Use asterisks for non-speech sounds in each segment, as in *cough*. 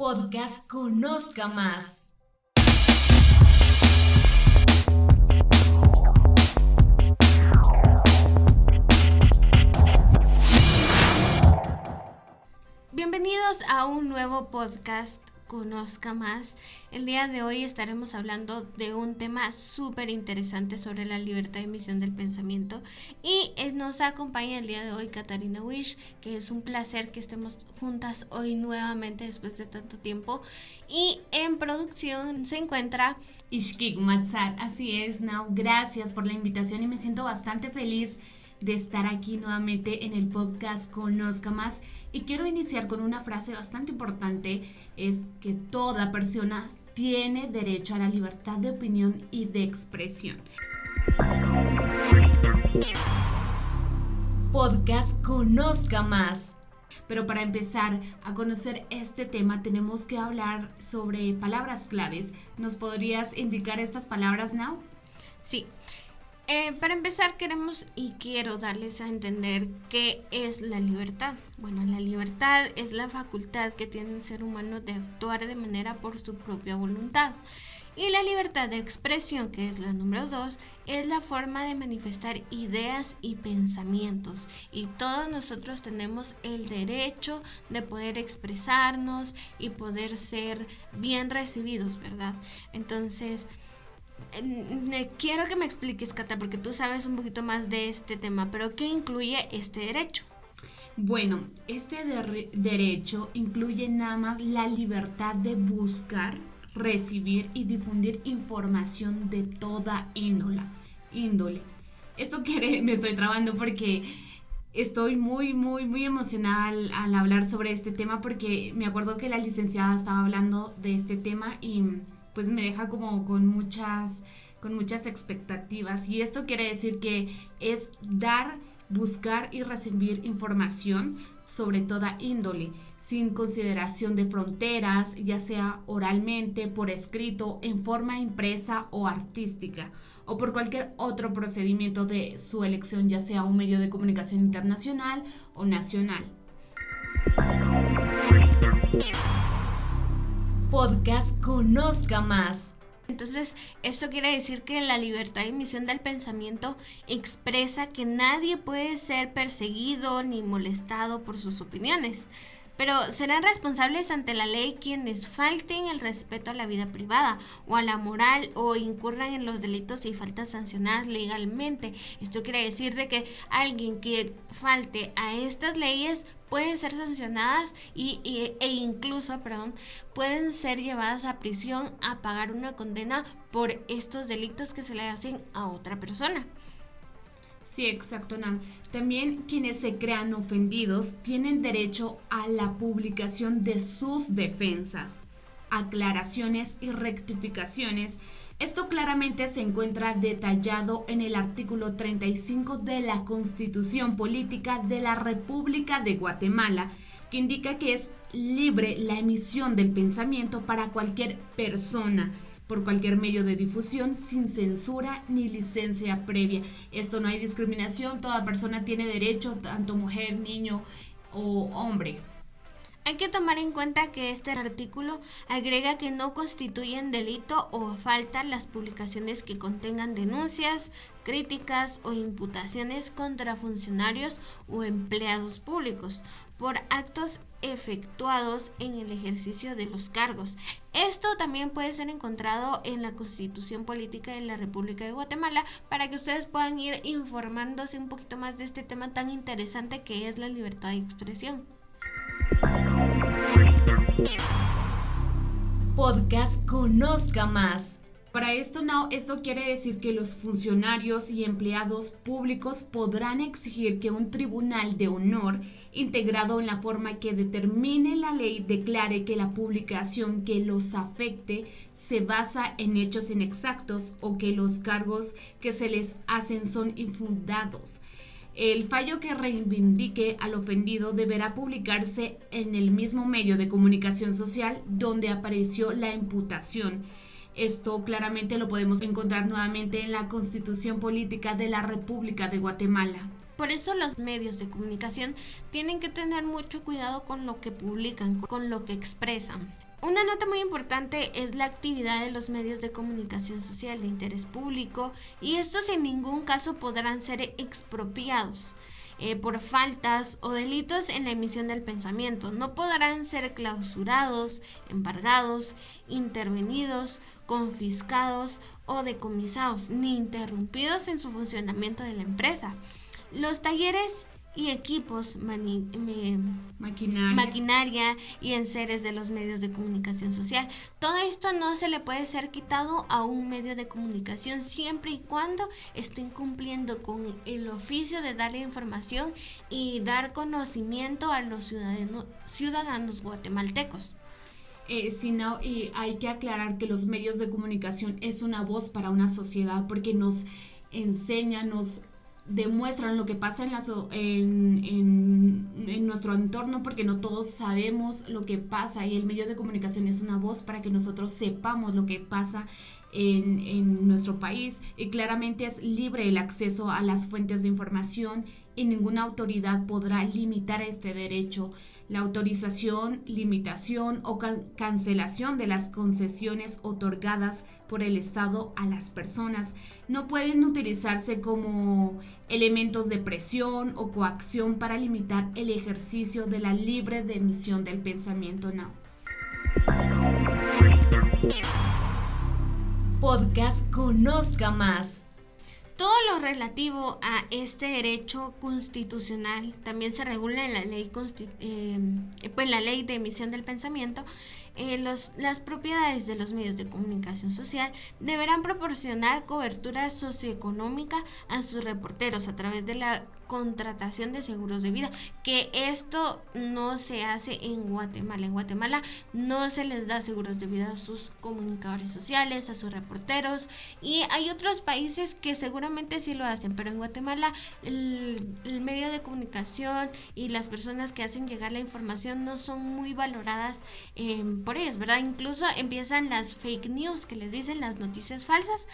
Podcast Conozca Más. Bienvenidos a un nuevo podcast conozca más. El día de hoy estaremos hablando de un tema súper interesante sobre la libertad de emisión del pensamiento y nos acompaña el día de hoy Katarina Wish, que es un placer que estemos juntas hoy nuevamente después de tanto tiempo. Y en producción se encuentra Ishkik Matzar. Así es, Now. Gracias por la invitación y me siento bastante feliz de estar aquí nuevamente en el podcast Conozca Más. Y quiero iniciar con una frase bastante importante, es que toda persona tiene derecho a la libertad de opinión y de expresión. Podcast Conozca Más. Pero para empezar a conocer este tema tenemos que hablar sobre palabras claves. ¿Nos podrías indicar estas palabras, Now? Sí. Eh, para empezar, queremos y quiero darles a entender qué es la libertad. Bueno, la libertad es la facultad que tiene el ser humano de actuar de manera por su propia voluntad. Y la libertad de expresión, que es la número dos, es la forma de manifestar ideas y pensamientos. Y todos nosotros tenemos el derecho de poder expresarnos y poder ser bien recibidos, ¿verdad? Entonces, quiero que me expliques, Cata, porque tú sabes un poquito más de este tema, pero ¿qué incluye este derecho? Bueno, este derecho incluye nada más la libertad de buscar, recibir y difundir información de toda índole. índole. Esto *laughs* me estoy trabando porque estoy muy, muy, muy emocionada al hablar sobre este tema porque me acuerdo que la licenciada estaba hablando de este tema y pues me deja como con muchas, con muchas expectativas. Y esto quiere decir que es dar, buscar y recibir información sobre toda índole, sin consideración de fronteras, ya sea oralmente, por escrito, en forma impresa o artística, o por cualquier otro procedimiento de su elección, ya sea un medio de comunicación internacional o nacional podcast Conozca Más. Entonces, esto quiere decir que la libertad de emisión del pensamiento expresa que nadie puede ser perseguido ni molestado por sus opiniones. Pero serán responsables ante la ley quienes falten el respeto a la vida privada o a la moral o incurran en los delitos y faltas sancionadas legalmente. Esto quiere decir de que alguien que falte a estas leyes pueden ser sancionadas y, e incluso, perdón, pueden ser llevadas a prisión a pagar una condena por estos delitos que se le hacen a otra persona. Sí, exacto, Nam. También quienes se crean ofendidos tienen derecho a la publicación de sus defensas, aclaraciones y rectificaciones esto claramente se encuentra detallado en el artículo 35 de la Constitución Política de la República de Guatemala, que indica que es libre la emisión del pensamiento para cualquier persona por cualquier medio de difusión sin censura ni licencia previa. Esto no hay discriminación, toda persona tiene derecho, tanto mujer, niño o hombre. Hay que tomar en cuenta que este artículo agrega que no constituyen delito o falta las publicaciones que contengan denuncias, críticas o imputaciones contra funcionarios o empleados públicos por actos efectuados en el ejercicio de los cargos. Esto también puede ser encontrado en la Constitución Política de la República de Guatemala para que ustedes puedan ir informándose un poquito más de este tema tan interesante que es la libertad de expresión. Podcast Conozca Más. Para esto no, esto quiere decir que los funcionarios y empleados públicos podrán exigir que un tribunal de honor integrado en la forma que determine la ley declare que la publicación que los afecte se basa en hechos inexactos o que los cargos que se les hacen son infundados. El fallo que reivindique al ofendido deberá publicarse en el mismo medio de comunicación social donde apareció la imputación. Esto claramente lo podemos encontrar nuevamente en la Constitución Política de la República de Guatemala. Por eso los medios de comunicación tienen que tener mucho cuidado con lo que publican, con lo que expresan. Una nota muy importante es la actividad de los medios de comunicación social de interés público y estos en ningún caso podrán ser expropiados. Eh, por faltas o delitos en la emisión del pensamiento. No podrán ser clausurados, embargados, intervenidos, confiscados o decomisados, ni interrumpidos en su funcionamiento de la empresa. Los talleres y equipos, maquinaria. maquinaria y enseres de los medios de comunicación social. Todo esto no se le puede ser quitado a un medio de comunicación siempre y cuando estén cumpliendo con el oficio de darle información y dar conocimiento a los ciudadanos, ciudadanos guatemaltecos. Eh, sino, hay que aclarar que los medios de comunicación es una voz para una sociedad porque nos enseña, nos demuestran lo que pasa en, la en, en, nuestro entorno porque no todos sabemos lo que pasa y el medio de comunicación es una voz para que nosotros sepamos lo que pasa en, en nuestro país y claramente es libre el acceso a las fuentes de información y ninguna autoridad podrá limitar este derecho la autorización, limitación o cancelación de las concesiones otorgadas por el Estado a las personas no pueden utilizarse como elementos de presión o coacción para limitar el ejercicio de la libre emisión del pensamiento no. Podcast Conozca Más. Todo lo relativo a este derecho constitucional también se regula en la ley, eh, pues, la ley de emisión del pensamiento. Eh, los, las propiedades de los medios de comunicación social deberán proporcionar cobertura socioeconómica a sus reporteros a través de la contratación de seguros de vida, que esto no se hace en Guatemala. En Guatemala no se les da seguros de vida a sus comunicadores sociales, a sus reporteros, y hay otros países que seguramente sí lo hacen, pero en Guatemala el, medio de comunicación y las personas que hacen llegar la información no son muy valoradas em, por ellos, ¿verdad? Incluso empiezan las fake news que les dicen las noticias falsas,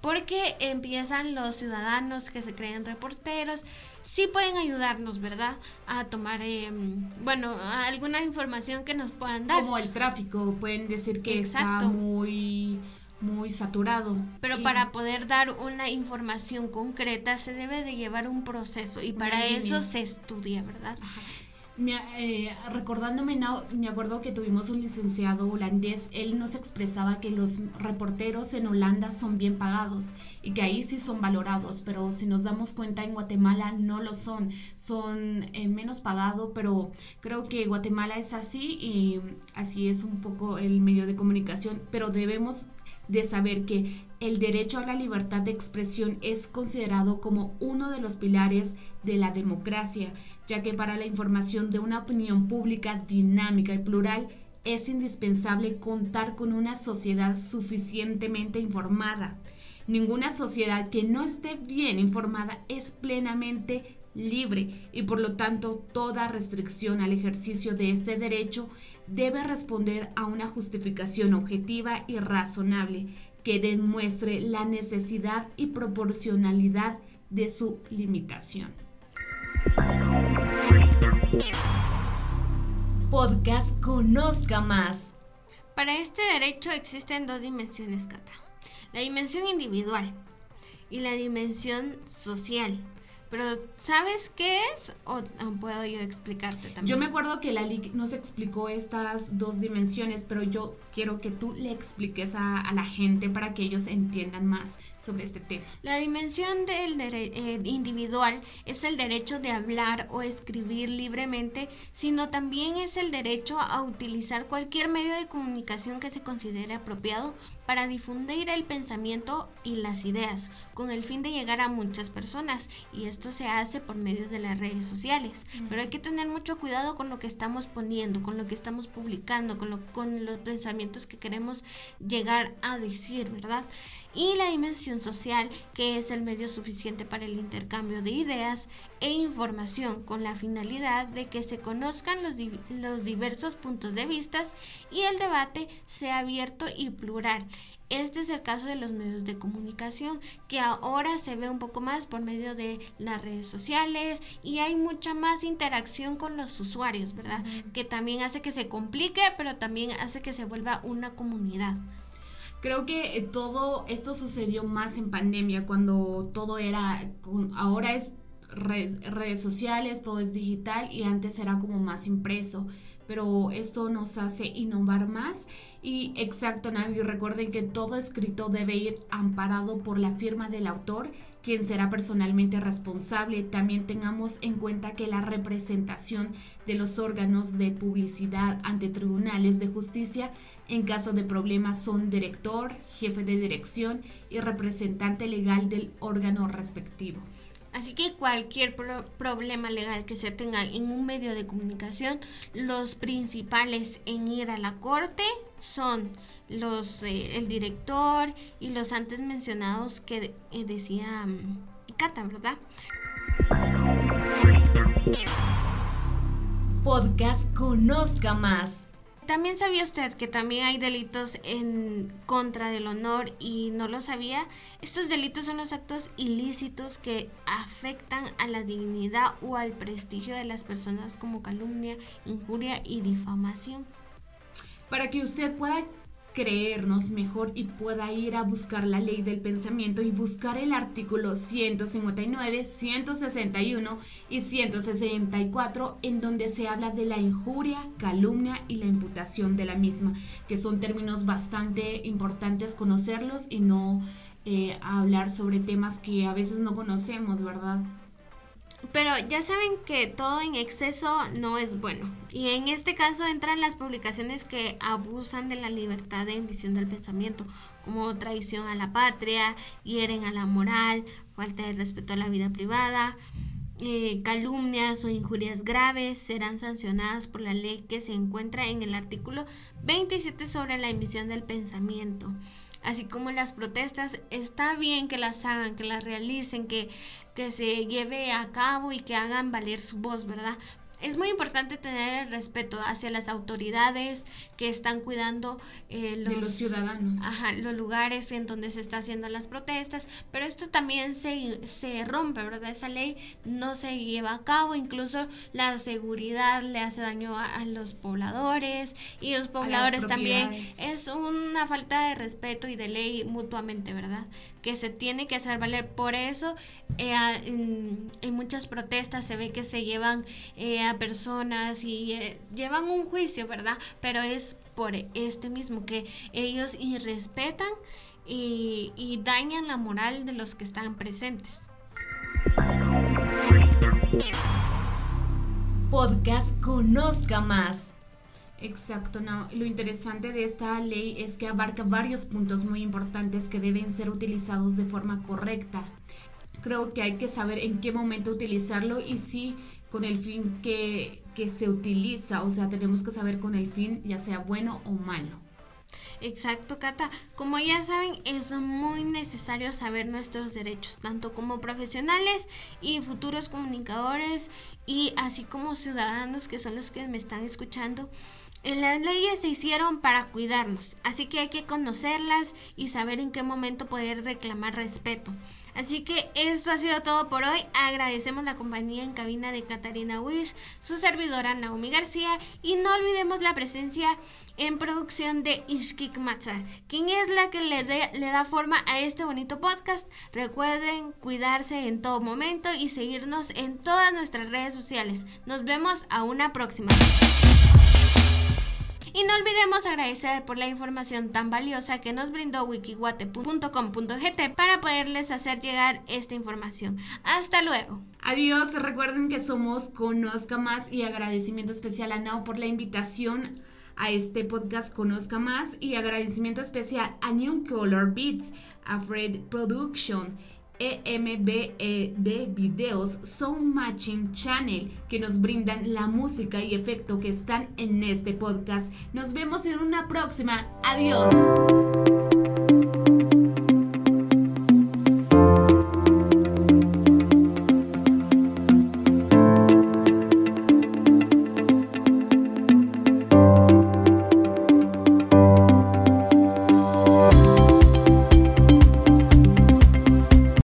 porque empiezan los ciudadanos que se creen reporteros, sí pueden ayudarnos, ¿verdad? A tomar, em, bueno, alguna información que nos puedan dar. Como el tráfico, pueden decir que está muy muy saturado. Pero para poder dar una información concreta se debe de llevar un proceso y para eso se estudia, ¿verdad? Me, eh, recordándome, me acuerdo que tuvimos un licenciado holandés, él nos expresaba que los reporteros en Holanda son bien pagados y que ahí sí son valorados, pero si nos damos cuenta en Guatemala no lo son, son eh, menos pagados, pero creo que Guatemala es así y así es un poco el medio de comunicación, pero debemos de saber que el derecho a la libertad de expresión es considerado como uno de los pilares de la democracia, ya que para la información de una opinión pública dinámica y plural es indispensable contar con una sociedad suficientemente informada. Ninguna sociedad que no esté bien informada es plenamente libre y por lo tanto toda restricción al ejercicio de este derecho debe responder a una justificación objetiva y razonable que demuestre la necesidad y proporcionalidad de su limitación. Podcast Conozca Más. Para este derecho existen dos dimensiones, Cata. La dimensión individual y la dimensión social. Pero ¿sabes qué es? ¿O puedo yo explicarte también? Yo me acuerdo que la LIC nos explicó estas dos dimensiones, pero yo quiero que tú le expliques a, la gente para que ellos entiendan más sobre este tema. La dimensión del eh, individual es el derecho de hablar o escribir libremente, sino también es el derecho a utilizar cualquier medio de comunicación que se considere apropiado para difundir el pensamiento y las ideas, con el fin de llegar a muchas personas. Y esto se hace por medio de las redes sociales. Pero hay que tener mucho cuidado con lo que estamos poniendo, con lo que estamos publicando, con, con los pensamientos que queremos llegar a decir, ¿verdad? y la dimensión social, que es el medio suficiente para el intercambio de ideas e información con la finalidad de que se conozcan los, diversos puntos de vista y el debate sea abierto y plural Este es el caso de los medios de comunicación, que ahora se ve un poco más por medio de las redes sociales y hay mucha más interacción con los usuarios, ¿verdad? Que también hace que se complique, pero también hace que se vuelva una comunidad. Creo que eh, todo esto sucedió más en pandemia, cuando todo era, ahora es redes, sociales, todo es digital y antes era como más impreso pero esto nos hace innovar más y exacto, Navi, recuerden que todo escrito debe ir amparado por la firma del autor, quien será personalmente responsable. También tengamos en cuenta que la representación de los órganos de publicidad ante tribunales de justicia en caso de problemas son director, jefe de dirección y representante legal del órgano respectivo. Así que cualquier problema legal que se tenga en un medio de comunicación, los principales en ir a la corte son los eh, el director y los antes mencionados que eh, decía um, Cata, ¿verdad? Podcast Conozca Más. También sabía usted que también hay delitos en contra del honor y no lo sabía. Estos delitos son los actos ilícitos que afectan a la dignidad o al prestigio de las personas como calumnia, injuria y difamación. Para que usted pueda creernos mejor y pueda ir a buscar la ley del pensamiento y buscar el artículo 159, 161 y 164 en donde se habla de la injuria, calumnia y la imputación de la misma, que son términos bastante importantes conocerlos y no eh, hablar sobre temas que a veces no conocemos, ¿verdad? Pero ya saben que todo en exceso no es bueno. Y en este caso entran las publicaciones que abusan de la libertad de emisión del pensamiento, como traición a la patria, hieren a la moral, falta de respeto a la vida privada. Eh, calumnias o injurias graves serán sancionadas por la ley que se encuentra en el artículo 27 sobre la emisión del pensamiento así como las protestas, está bien que las hagan, que las realicen, que, que se lleve a cabo y que hagan valer su voz, ¿verdad? Es muy importante tener el respeto hacia las autoridades que están cuidando eh, los, ciudadanos. los lugares en donde se están haciendo las protestas, pero esto también se, se rompe, ¿verdad? Esa ley no se lleva a cabo, incluso la seguridad le hace daño a, los pobladores y los pobladores también. Es una falta de respeto y de ley mutuamente, ¿verdad? Que se tiene que hacer valer. Por eso eh, en, muchas protestas se ve que se llevan eh, a personas y eh, llevan un juicio, ¿verdad? Pero es por este mismo, que ellos irrespetan y, y dañan la moral de los que están presentes. Podcast Conozca Más. Exacto, no. Lo interesante de esta ley es que abarca varios puntos muy importantes que deben ser utilizados de forma correcta. Creo que hay que saber en qué momento utilizarlo y si con el fin que, se utiliza, o sea, tenemos que saber con el fin ya sea bueno o malo. Exacto, Cata. Como ya saben, es muy necesario saber nuestros derechos, tanto como profesionales y futuros comunicadores, y así como ciudadanos que son los que me están escuchando. Las leyes se hicieron para cuidarnos, así que hay que conocerlas y saber en qué momento poder reclamar respeto. Así que eso ha sido todo por hoy. Agradecemos la compañía en cabina de Catarina Wish, su servidora Naomi García y no olvidemos la presencia en producción de Ishkik Matzar, quien es la que le, le da forma a este bonito podcast. Recuerden cuidarse en todo momento y seguirnos en todas nuestras redes sociales. Nos vemos a una próxima. Y no olvidemos agradecer por la información tan valiosa que nos brindó wikiwate.com.gt para poderles hacer llegar esta información. Hasta luego. Adiós, recuerden que somos Conozca Más y agradecimiento especial a Nao por la invitación a este podcast Conozca Más y agradecimiento especial a New Color Beats, a Fred Production EMBED Videos Sound Matching Channel que nos brindan la música y efecto que están en este podcast. Nos vemos en una próxima. Adiós.